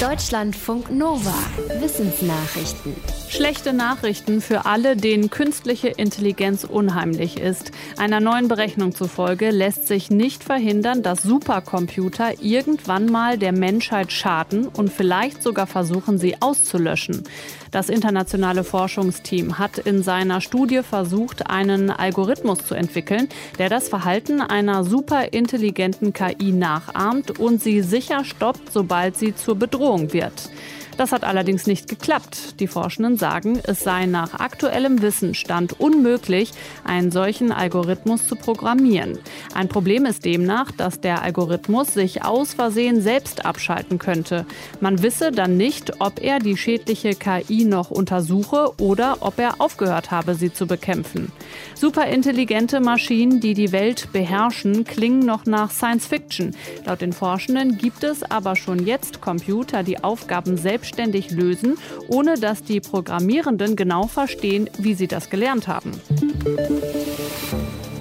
Deutschlandfunk Nova. Wissensnachrichten. Schlechte Nachrichten für alle, denen künstliche Intelligenz unheimlich ist. Einer neuen Berechnung zufolge lässt sich nicht verhindern, dass Supercomputer irgendwann mal der Menschheit schaden und vielleicht sogar versuchen, sie auszulöschen. Das internationale Forschungsteam hat in seiner Studie versucht, einen Algorithmus zu entwickeln, der das Verhalten einer superintelligenten KI nachahmt und sie sicher stoppt, sobald sie zur Bedrohung wird. Das hat allerdings nicht geklappt. Die Forschenden sagen, es sei nach aktuellem Wissensstand unmöglich, einen solchen Algorithmus zu programmieren. Ein Problem ist demnach, dass der Algorithmus sich aus Versehen selbst abschalten könnte. Man wisse dann nicht, ob er die schädliche KI noch untersuche oder ob er aufgehört habe, sie zu bekämpfen. Superintelligente Maschinen, die die Welt beherrschen, klingen noch nach Science Fiction. Laut den Forschenden gibt es aber schon jetzt Computer, die Aufgaben selbst selbstständig lösen, ohne dass die Programmierenden genau verstehen, wie sie das gelernt haben.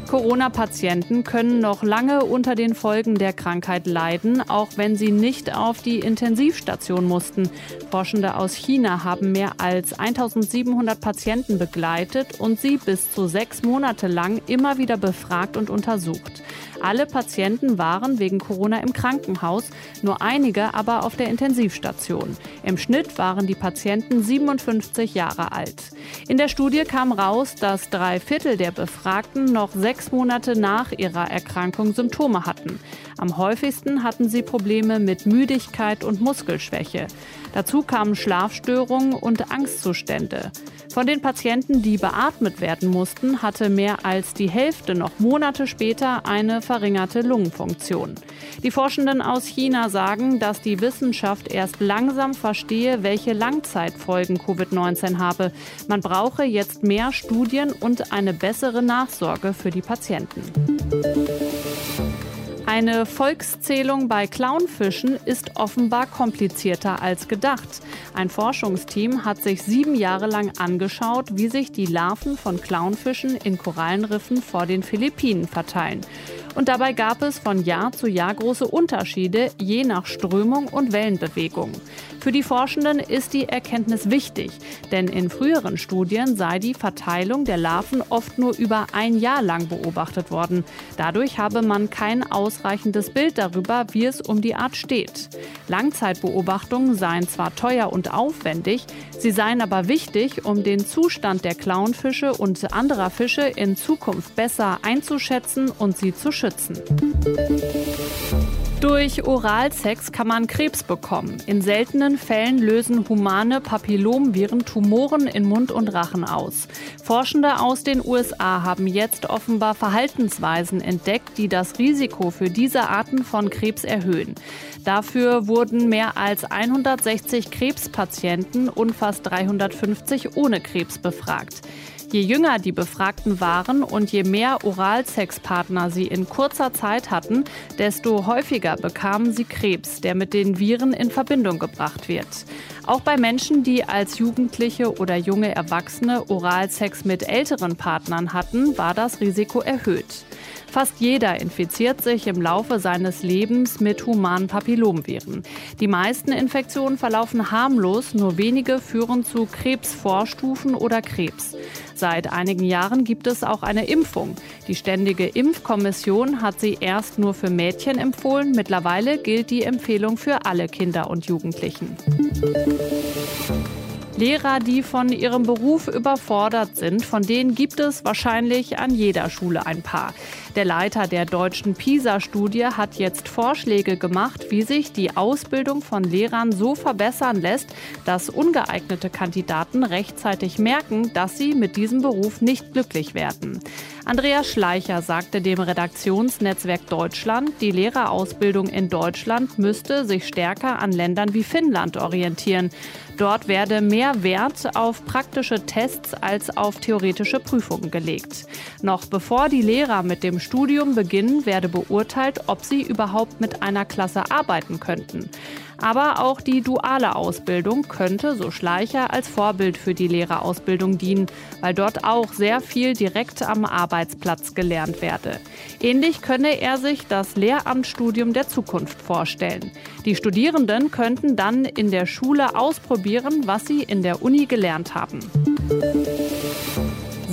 Corona-Patienten können noch lange unter den Folgen der Krankheit leiden, auch wenn sie nicht auf die Intensivstation mussten. Forschende aus China haben mehr als 1700 Patienten begleitet und sie bis zu sechs Monate lang immer wieder befragt und untersucht. Alle Patienten waren wegen Corona im Krankenhaus, nur einige aber auf der Intensivstation. Im Schnitt waren die Patienten 57 Jahre alt. In der Studie kam raus, dass drei Viertel der Befragten noch sechs Monate nach ihrer Erkrankung Symptome hatten. Am häufigsten hatten sie Probleme mit Müdigkeit und Muskelschwäche. Dazu kamen Schlafstörungen und Angstzustände. Von den Patienten, die beatmet werden mussten, hatte mehr als die Hälfte noch Monate später eine verringerte Lungenfunktion. Die Forschenden aus China sagen, dass die Wissenschaft erst langsam verstehe, welche Langzeitfolgen Covid-19 habe. Man brauche jetzt mehr Studien und eine bessere Nachsorge für die Patienten. Eine Volkszählung bei Clownfischen ist offenbar komplizierter als gedacht. Ein Forschungsteam hat sich sieben Jahre lang angeschaut, wie sich die Larven von Clownfischen in Korallenriffen vor den Philippinen verteilen. Und dabei gab es von Jahr zu Jahr große Unterschiede, je nach Strömung und Wellenbewegung. Für die Forschenden ist die Erkenntnis wichtig, denn in früheren Studien sei die Verteilung der Larven oft nur über ein Jahr lang beobachtet worden. Dadurch habe man kein ausreichendes Bild darüber, wie es um die Art steht. Langzeitbeobachtungen seien zwar teuer und aufwendig, sie seien aber wichtig, um den Zustand der Clownfische und anderer Fische in Zukunft besser einzuschätzen und sie zu schützen schützen. Durch Oralsex kann man Krebs bekommen. In seltenen Fällen lösen humane Papillomviren Tumoren in Mund und Rachen aus. Forschende aus den USA haben jetzt offenbar Verhaltensweisen entdeckt, die das Risiko für diese Arten von Krebs erhöhen. Dafür wurden mehr als 160 Krebspatienten und fast 350 ohne Krebs befragt. Je jünger die Befragten waren und je mehr Oralsexpartner sie in kurzer Zeit hatten, desto häufiger bekamen sie Krebs, der mit den Viren in Verbindung gebracht wird. Auch bei Menschen, die als Jugendliche oder junge Erwachsene Oralsex mit älteren Partnern hatten, war das Risiko erhöht. Fast jeder infiziert sich im Laufe seines Lebens mit humanen Papillomviren. Die meisten Infektionen verlaufen harmlos, nur wenige führen zu Krebsvorstufen oder Krebs. Seit einigen Jahren gibt es auch eine Impfung. Die Ständige Impfkommission hat sie erst nur für Mädchen empfohlen. Mittlerweile gilt die Empfehlung für alle Kinder und Jugendlichen. Lehrer, die von ihrem Beruf überfordert sind, von denen gibt es wahrscheinlich an jeder Schule ein paar. Der Leiter der deutschen PISA-Studie hat jetzt Vorschläge gemacht, wie sich die Ausbildung von Lehrern so verbessern lässt, dass ungeeignete Kandidaten rechtzeitig merken, dass sie mit diesem Beruf nicht glücklich werden. Andreas Schleicher sagte dem Redaktionsnetzwerk Deutschland, die Lehrerausbildung in Deutschland müsste sich stärker an Ländern wie Finnland orientieren. Dort werde mehr Wert auf praktische Tests als auf theoretische Prüfungen gelegt. Noch bevor die Lehrer mit dem Studium beginnen, werde beurteilt, ob sie überhaupt mit einer Klasse arbeiten könnten. Aber auch die duale Ausbildung könnte, so Schleicher, als Vorbild für die Lehrerausbildung dienen, weil dort auch sehr viel direkt am Arbeitsplatz gelernt werde. Ähnlich könne er sich das Lehramtsstudium der Zukunft vorstellen. Die Studierenden könnten dann in der Schule ausprobieren, was sie in der Uni gelernt haben.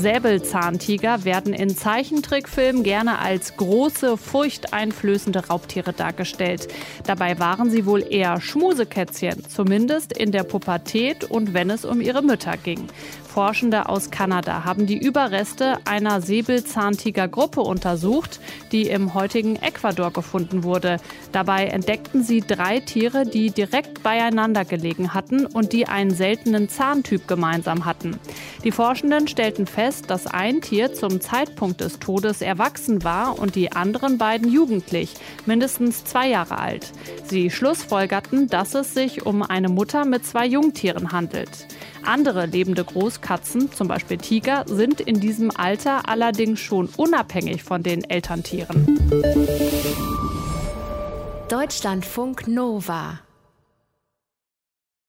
Säbelzahntiger werden in Zeichentrickfilmen gerne als große, furchteinflößende Raubtiere dargestellt. Dabei waren sie wohl eher Schmusekätzchen, zumindest in der Pubertät und wenn es um ihre Mütter ging. Forschende aus Kanada haben die Überreste einer Säbelzahntigergruppe untersucht, die im heutigen Ecuador gefunden wurde. Dabei entdeckten sie drei Tiere, die direkt beieinander gelegen hatten und die einen seltenen Zahntyp gemeinsam hatten. Die Forschenden stellten fest, dass ein Tier zum Zeitpunkt des Todes erwachsen war und die anderen beiden jugendlich, mindestens zwei Jahre alt. Sie schlussfolgerten, dass es sich um eine Mutter mit zwei Jungtieren handelt. Andere lebende Großkatzen, zum Beispiel Tiger, sind in diesem Alter allerdings schon unabhängig von den Elterntieren. Deutschlandfunk Nova